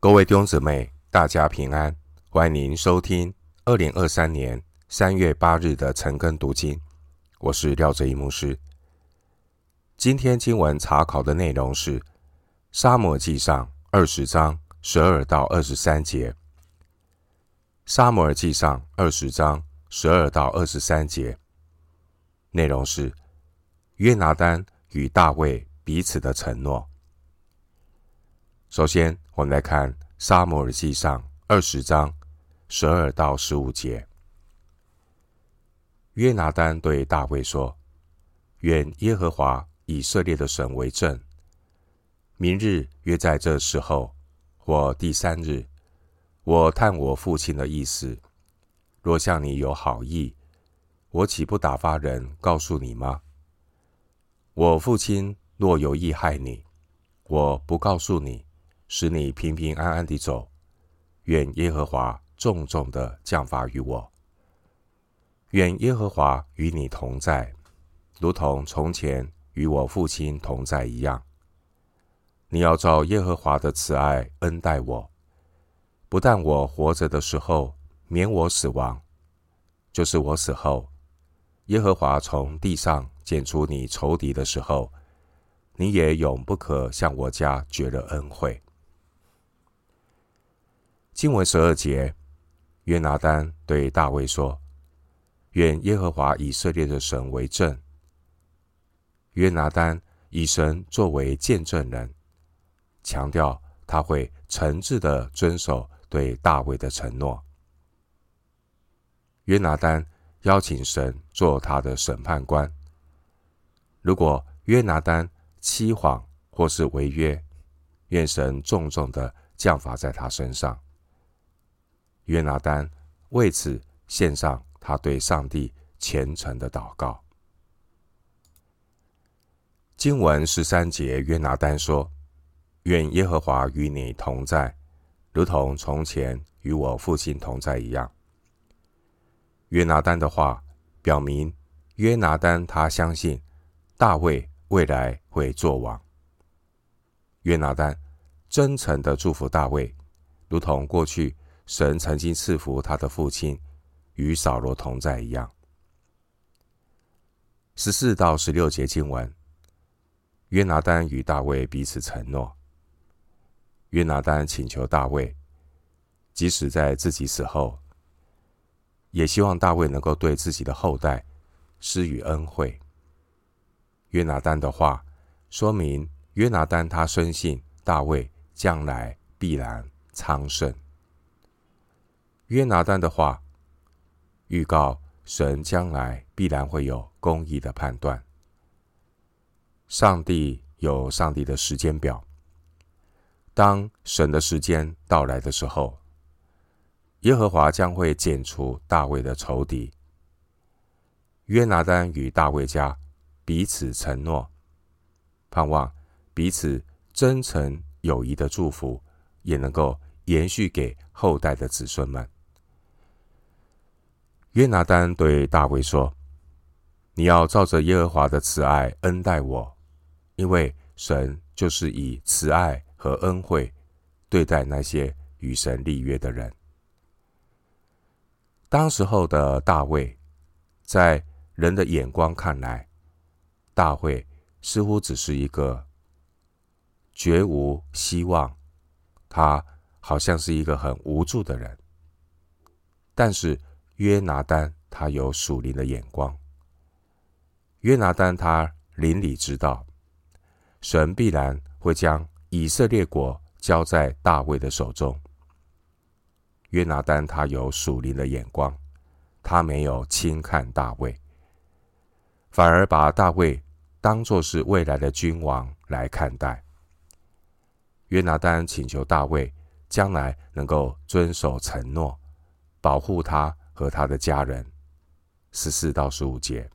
各位弟兄姊妹，大家平安！欢迎您收听二零二三年三月八日的晨更读经。我是廖哲一牧师。今天经文查考的内容是《撒母耳记上》二十章十二到二十三节。《撒母耳记上》二十章十二到二十三节内容是约拿单与大卫彼此的承诺。首先，我们来看《撒母耳记上》二十章十二到十五节。约拿单对大卫说：“愿耶和华以色列的神为证，明日约在这时候或第三日，我探我父亲的意思。若向你有好意，我岂不打发人告诉你吗？我父亲若有意害你，我不告诉你。”使你平平安安地走，愿耶和华重重的降罚于我。愿耶和华与你同在，如同从前与我父亲同在一样。你要照耶和华的慈爱恩待我，不但我活着的时候免我死亡，就是我死后，耶和华从地上剪除你仇敌的时候，你也永不可向我家绝了恩惠。经文十二节，约拿丹对大卫说：“愿耶和华以色列的神为证。”约拿丹以神作为见证人，强调他会诚挚地遵守对大卫的承诺。约拿丹邀请神做他的审判官。如果约拿丹欺谎或是违约，愿神重重地降罚在他身上。约拿单为此献上他对上帝虔诚的祷告。经文十三节，约拿单说：“愿耶和华与你同在，如同从前与我父亲同在一样。”约拿单的话表明，约拿单他相信大卫未来会做王。约拿单真诚的祝福大卫，如同过去。神曾经赐福他的父亲与扫罗同在一样。十四到十六节经文，约拿单与大卫彼此承诺。约拿单请求大卫，即使在自己死后，也希望大卫能够对自己的后代施予恩惠。约拿单的话说明，约拿单他深信大卫将来必然昌盛。约拿单的话预告神将来必然会有公义的判断。上帝有上帝的时间表，当神的时间到来的时候，耶和华将会剪除大卫的仇敌。约拿单与大卫家彼此承诺，盼望彼此真诚友谊的祝福也能够延续给后代的子孙们。约拿单对大卫说：“你要照着耶和华的慈爱恩待我，因为神就是以慈爱和恩惠对待那些与神立约的人。”当时候的大卫，在人的眼光看来，大卫似乎只是一个绝无希望，他好像是一个很无助的人，但是。约拿单他有属灵的眼光。约拿单他灵里知道，神必然会将以色列国交在大卫的手中。约拿单他有属灵的眼光，他没有轻看大卫，反而把大卫当作是未来的君王来看待。约拿单请求大卫将来能够遵守承诺，保护他。和他的家人，十四到十五节。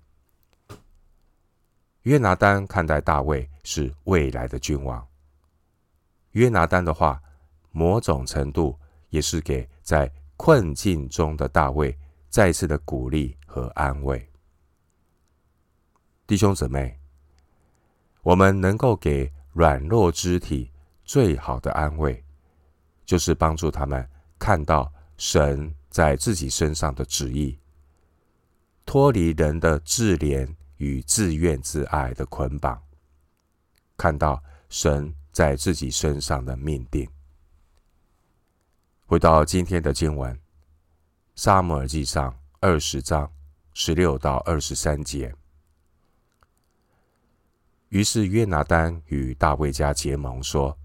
约拿单看待大卫是未来的君王。约拿单的话，某种程度也是给在困境中的大卫再次的鼓励和安慰。弟兄姊妹，我们能够给软弱肢体最好的安慰，就是帮助他们看到神在自己身上的旨意，脱离人的自怜与自怨自艾的捆绑，看到神在自己身上的命定。回到今天的经文，《撒母耳记上》二十章十六到二十三节。于是约拿单与大卫家结盟，说：“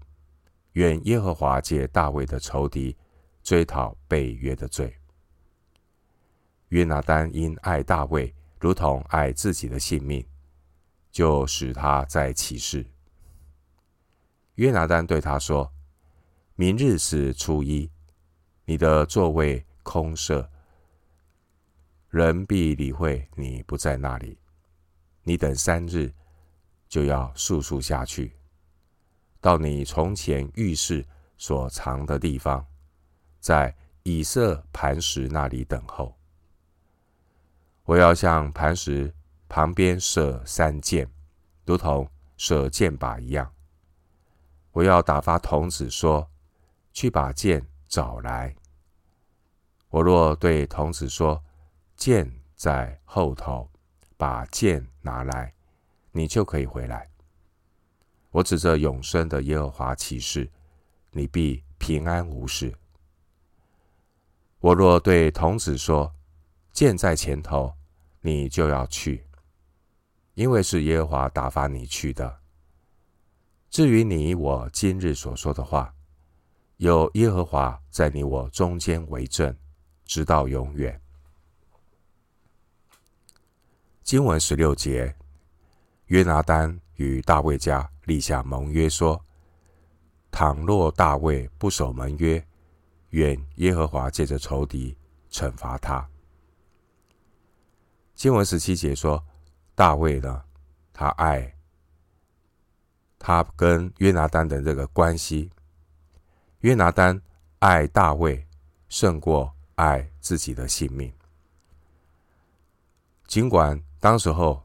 愿耶和华借大卫的仇敌追讨背约的罪。”约拿单因爱大卫，如同爱自己的性命，就使他在其事。约拿单对他说：“明日是初一。”你的座位空设，人必理会你不在那里。你等三日，就要速速下去，到你从前遇事所藏的地方，在以色磐石那里等候。我要向磐石旁边射三箭，如同射箭靶一样。我要打发童子说：“去把箭找来。”我若对童子说：“箭在后头，把箭拿来，你就可以回来。”我指着永生的耶和华起誓，你必平安无事。我若对童子说：“箭在前头，你就要去，因为是耶和华打发你去的。”至于你我今日所说的话，有耶和华在你我中间为证。直到永远。经文十六节，约拿单与大卫家立下盟约，说：倘若大卫不守盟约，愿耶和华借着仇敌惩罚他。经文十七节说，大卫呢，他爱他跟约拿单的这个关系，约拿单爱大卫胜过。爱自己的性命，尽管当时候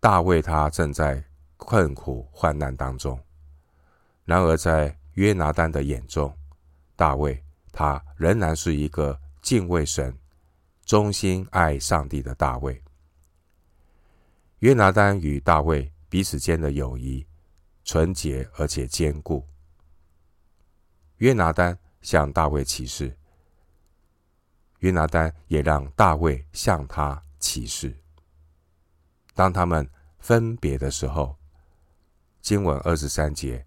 大卫他正在困苦患难当中，然而在约拿单的眼中，大卫他仍然是一个敬畏神、忠心爱上帝的大卫。约拿单与大卫彼此间的友谊纯洁而且坚固。约拿单向大卫起誓。约拿单也让大卫向他起誓。当他们分别的时候，经文二十三节，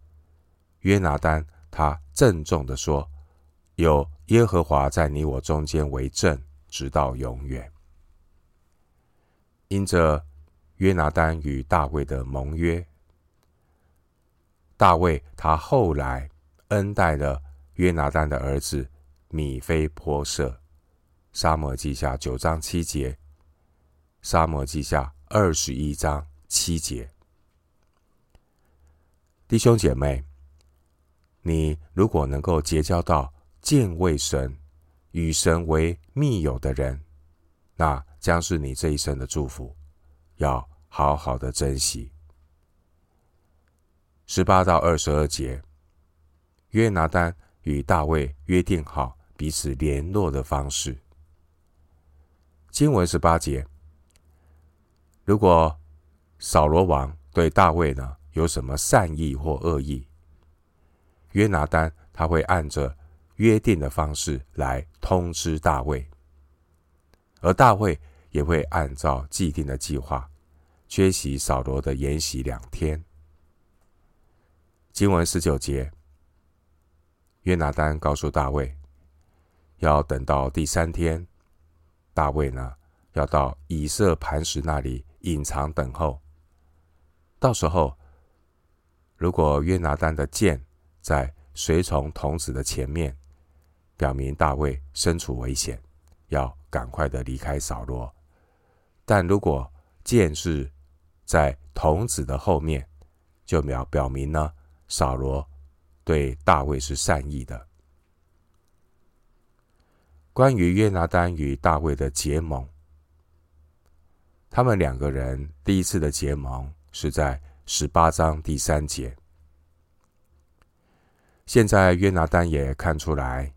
约拿单他郑重的说：“有耶和华在你我中间为证，直到永远。”因着约拿单与大卫的盟约，大卫他后来恩待了约拿单的儿子米非波设。撒母耳记下九章七节，撒母耳记下二十一章七节。弟兄姐妹，你如果能够结交到敬畏神、与神为密友的人，那将是你这一生的祝福，要好好的珍惜。十八到二十二节，约拿单与大卫约定好彼此联络的方式。经文十八节，如果扫罗王对大卫呢有什么善意或恶意，约拿单他会按着约定的方式来通知大卫，而大卫也会按照既定的计划缺席扫罗的筵席两天。经文十九节，约拿单告诉大卫，要等到第三天。大卫呢，要到以色磐石那里隐藏等候。到时候，如果约拿单的剑在随从童子的前面，表明大卫身处危险，要赶快的离开扫罗；但如果箭是在童子的后面，就表表明呢，扫罗对大卫是善意的。关于约拿单与大卫的结盟，他们两个人第一次的结盟是在十八章第三节。现在约拿单也看出来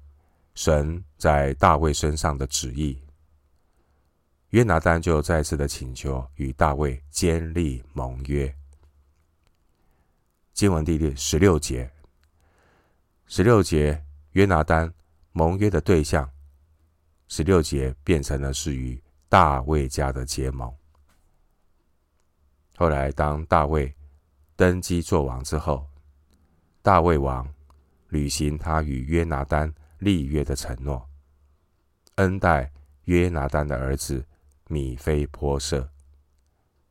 神在大卫身上的旨意，约拿单就再次的请求与大卫坚立盟约。经文第十六节，十六节约拿单盟约的对象，十六节变成了是与大卫家的结盟。后来当大卫登基作王之后，大卫王履行他与约拿单立约的承诺，恩待约拿单的儿子米非波设。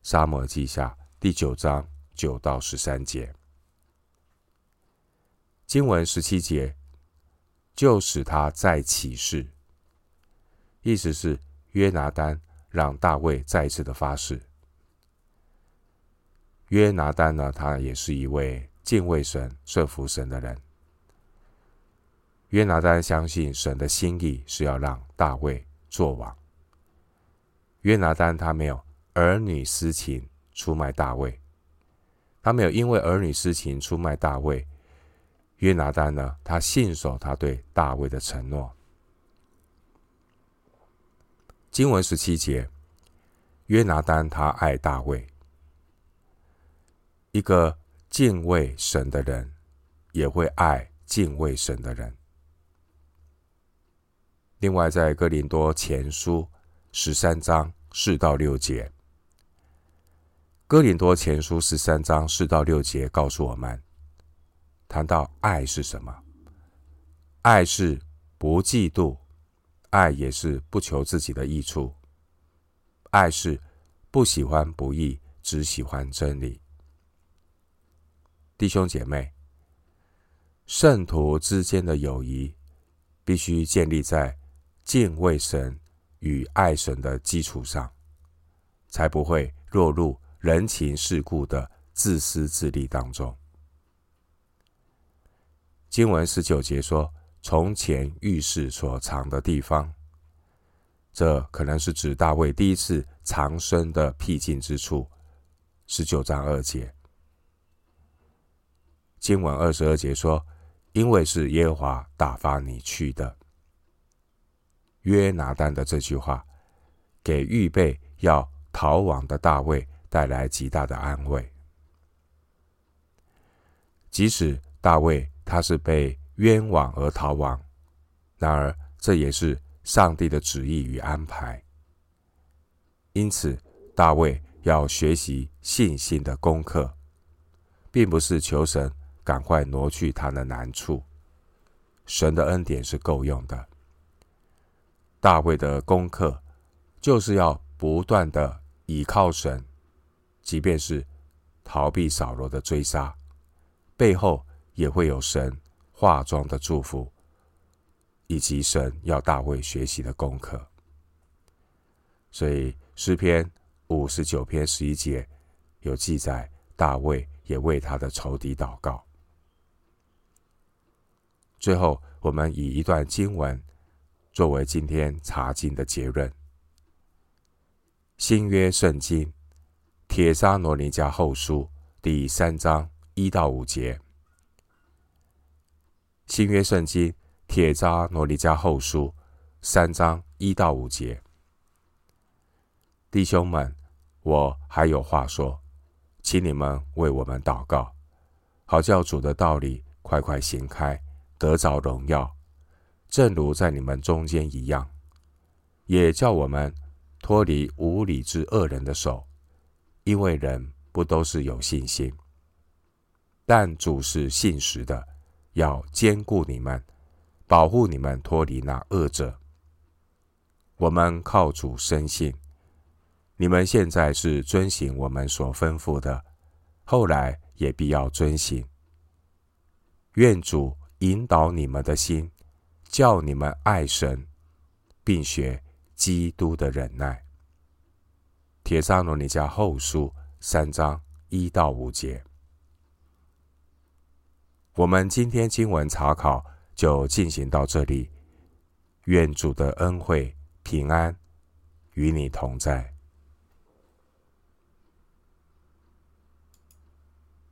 撒母耳记下第九章九到十三节。经文十七节，就使他再起誓，意思是约拿单让大卫再次的发誓。约拿单呢，他也是一位敬畏神、顺服神的人。约拿单相信神的心意是要让大卫做王。约拿单他没有儿女私情出卖大卫，他没有因为儿女私情出卖大卫。约拿单呢？他信守他对大卫的承诺。经文十七节，约拿单他爱大卫。一个敬畏神的人，也会爱敬畏神的人。另外，在哥林多前书十三章四到六节，哥林多前书十三章四到六节告诉我们。谈到爱是什么？爱是不嫉妒，爱也是不求自己的益处，爱是不喜欢不义，只喜欢真理。弟兄姐妹，圣徒之间的友谊必须建立在敬畏神与爱神的基础上，才不会落入人情世故的自私自利当中。经文十九节说：“从前浴室所藏的地方，这可能是指大卫第一次藏身的僻静之处。”十九章二节。经文二十二节说：“因为是耶和华打发你去的。”约拿单的这句话，给预备要逃亡的大卫带来极大的安慰，即使大卫。他是被冤枉而逃亡，然而这也是上帝的旨意与安排。因此，大卫要学习信心的功课，并不是求神赶快挪去他的难处，神的恩典是够用的。大卫的功课就是要不断的倚靠神，即便是逃避扫罗的追杀，背后。也会有神化妆的祝福，以及神要大卫学习的功课。所以诗篇五十九篇十一节有记载，大卫也为他的仇敌祷告。最后，我们以一段经文作为今天查经的结论：新约圣经帖撒罗尼迦后书第三章一到五节。新约圣经帖撒罗尼迦后书三章一到五节，弟兄们，我还有话说，请你们为我们祷告，好叫主的道理快快行开，得着荣耀，正如在你们中间一样，也叫我们脱离无理之恶人的手，因为人不都是有信心，但主是信实的。要坚固你们，保护你们脱离那恶者。我们靠主深信，你们现在是遵行我们所吩咐的，后来也必要遵行。愿主引导你们的心，叫你们爱神，并学基督的忍耐。帖撒罗尼迦后书三章一到五节。我们今天经文查考就进行到这里，愿主的恩惠平安与你同在。